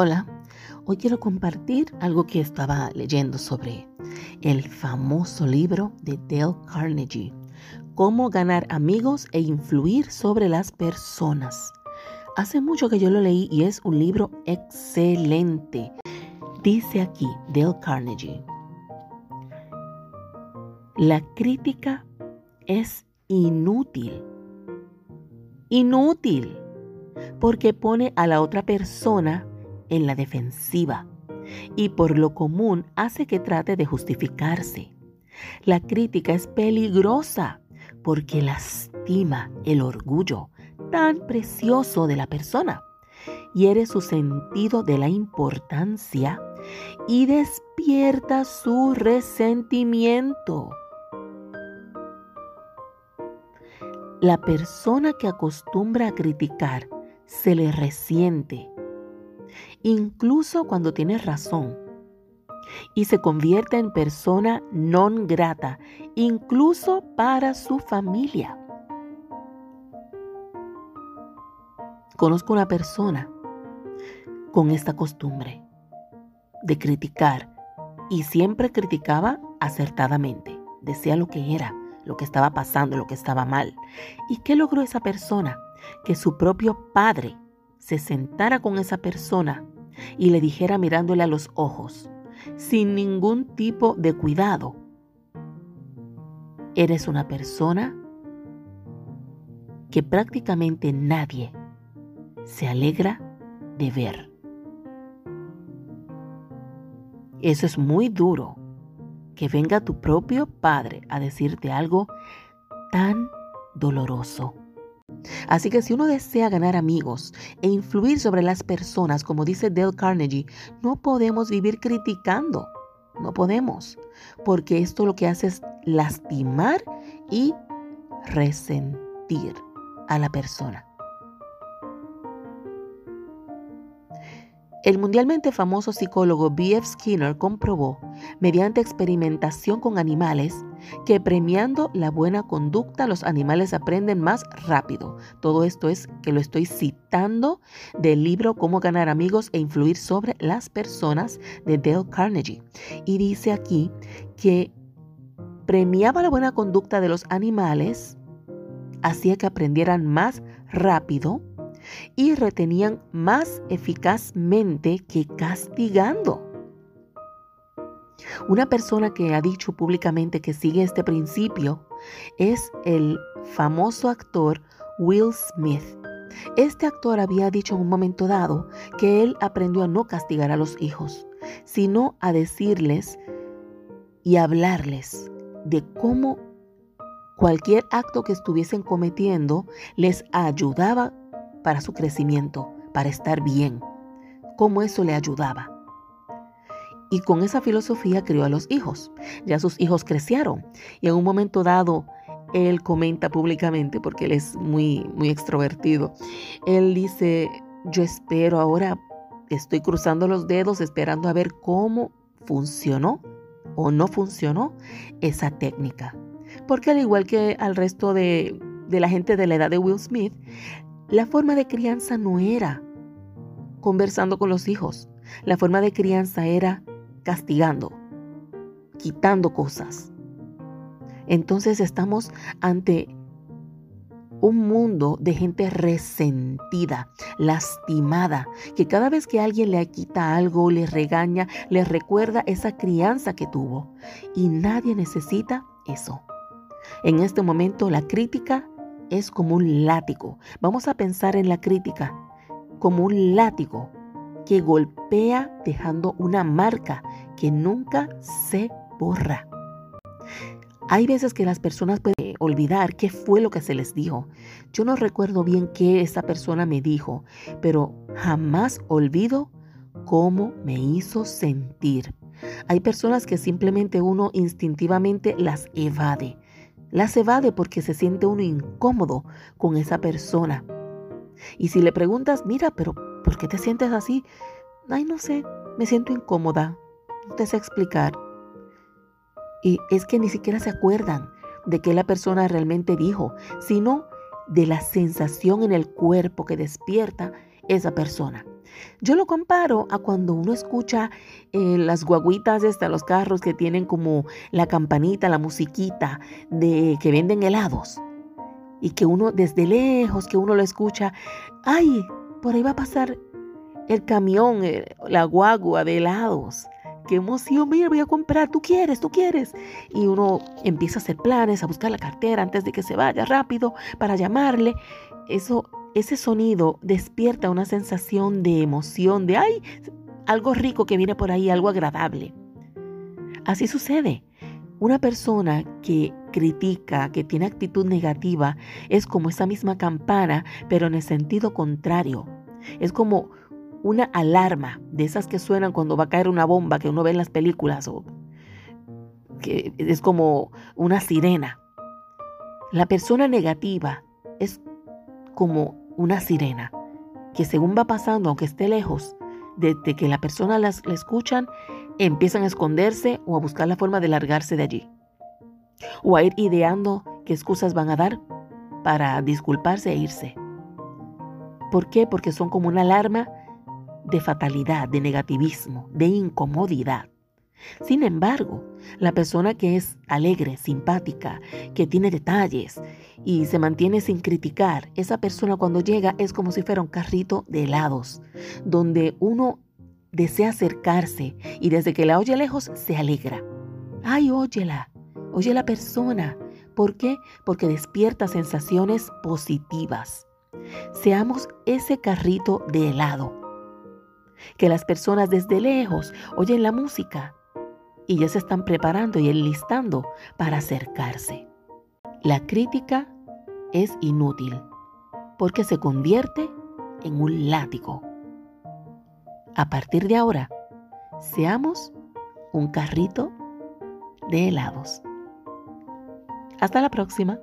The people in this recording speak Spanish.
Hola, hoy quiero compartir algo que estaba leyendo sobre el famoso libro de Dale Carnegie, Cómo ganar amigos e influir sobre las personas. Hace mucho que yo lo leí y es un libro excelente. Dice aquí Dale Carnegie, la crítica es inútil. Inútil, porque pone a la otra persona en la defensiva y por lo común hace que trate de justificarse. La crítica es peligrosa porque lastima el orgullo tan precioso de la persona, hiere su sentido de la importancia y despierta su resentimiento. La persona que acostumbra a criticar se le resiente incluso cuando tiene razón, y se convierte en persona non grata, incluso para su familia. Conozco una persona con esta costumbre de criticar y siempre criticaba acertadamente, decía lo que era, lo que estaba pasando, lo que estaba mal. ¿Y qué logró esa persona? Que su propio padre se sentara con esa persona y le dijera mirándole a los ojos, sin ningún tipo de cuidado, eres una persona que prácticamente nadie se alegra de ver. Eso es muy duro, que venga tu propio padre a decirte algo tan doloroso. Así que si uno desea ganar amigos e influir sobre las personas, como dice Dale Carnegie, no podemos vivir criticando. No podemos, porque esto lo que hace es lastimar y resentir a la persona. El mundialmente famoso psicólogo B.F. Skinner comprobó, mediante experimentación con animales, que premiando la buena conducta los animales aprenden más rápido. Todo esto es que lo estoy citando del libro Cómo ganar amigos e influir sobre las personas de Dale Carnegie. Y dice aquí que premiaba la buena conducta de los animales, hacía que aprendieran más rápido y retenían más eficazmente que castigando. Una persona que ha dicho públicamente que sigue este principio es el famoso actor Will Smith. Este actor había dicho en un momento dado que él aprendió a no castigar a los hijos, sino a decirles y hablarles de cómo cualquier acto que estuviesen cometiendo les ayudaba para su crecimiento, para estar bien, cómo eso le ayudaba. Y con esa filosofía crió a los hijos. Ya sus hijos crecieron y en un momento dado él comenta públicamente, porque él es muy, muy extrovertido, él dice, yo espero ahora, estoy cruzando los dedos esperando a ver cómo funcionó o no funcionó esa técnica. Porque al igual que al resto de, de la gente de la edad de Will Smith, la forma de crianza no era conversando con los hijos. La forma de crianza era castigando, quitando cosas. Entonces estamos ante un mundo de gente resentida, lastimada, que cada vez que alguien le quita algo, le regaña, le recuerda esa crianza que tuvo. Y nadie necesita eso. En este momento la crítica es como un látigo. Vamos a pensar en la crítica como un látigo que golpea dejando una marca que nunca se borra. Hay veces que las personas pueden olvidar qué fue lo que se les dijo. Yo no recuerdo bien qué esa persona me dijo, pero jamás olvido cómo me hizo sentir. Hay personas que simplemente uno instintivamente las evade. Las evade porque se siente uno incómodo con esa persona. Y si le preguntas, mira, pero ¿por qué te sientes así? Ay, no sé, me siento incómoda. No te sé explicar. Y es que ni siquiera se acuerdan de qué la persona realmente dijo, sino de la sensación en el cuerpo que despierta esa persona. Yo lo comparo a cuando uno escucha eh, las guaguitas de los carros que tienen como la campanita, la musiquita de que venden helados. Y que uno desde lejos, que uno lo escucha, ay, por ahí va a pasar el camión, eh, la guagua de helados. Qué emoción, mira, voy a comprar, tú quieres, tú quieres. Y uno empieza a hacer planes, a buscar la cartera antes de que se vaya rápido para llamarle. Eso ese sonido despierta una sensación de emoción, de ay, algo rico que viene por ahí, algo agradable. Así sucede. Una persona que critica, que tiene actitud negativa, es como esa misma campana, pero en el sentido contrario. Es como una alarma de esas que suenan cuando va a caer una bomba que uno ve en las películas o que es como una sirena. La persona negativa es como una sirena, que según va pasando, aunque esté lejos, desde que la persona las, la escuchan, empiezan a esconderse o a buscar la forma de largarse de allí. O a ir ideando qué excusas van a dar para disculparse e irse. ¿Por qué? Porque son como una alarma de fatalidad, de negativismo, de incomodidad. Sin embargo, la persona que es alegre, simpática, que tiene detalles y se mantiene sin criticar, esa persona cuando llega es como si fuera un carrito de helados, donde uno desea acercarse y desde que la oye lejos se alegra. Ay, óyela, oye la persona. ¿Por qué? Porque despierta sensaciones positivas. Seamos ese carrito de helado. Que las personas desde lejos oyen la música y ya se están preparando y enlistando para acercarse. La crítica es inútil porque se convierte en un látigo. A partir de ahora, seamos un carrito de helados. Hasta la próxima.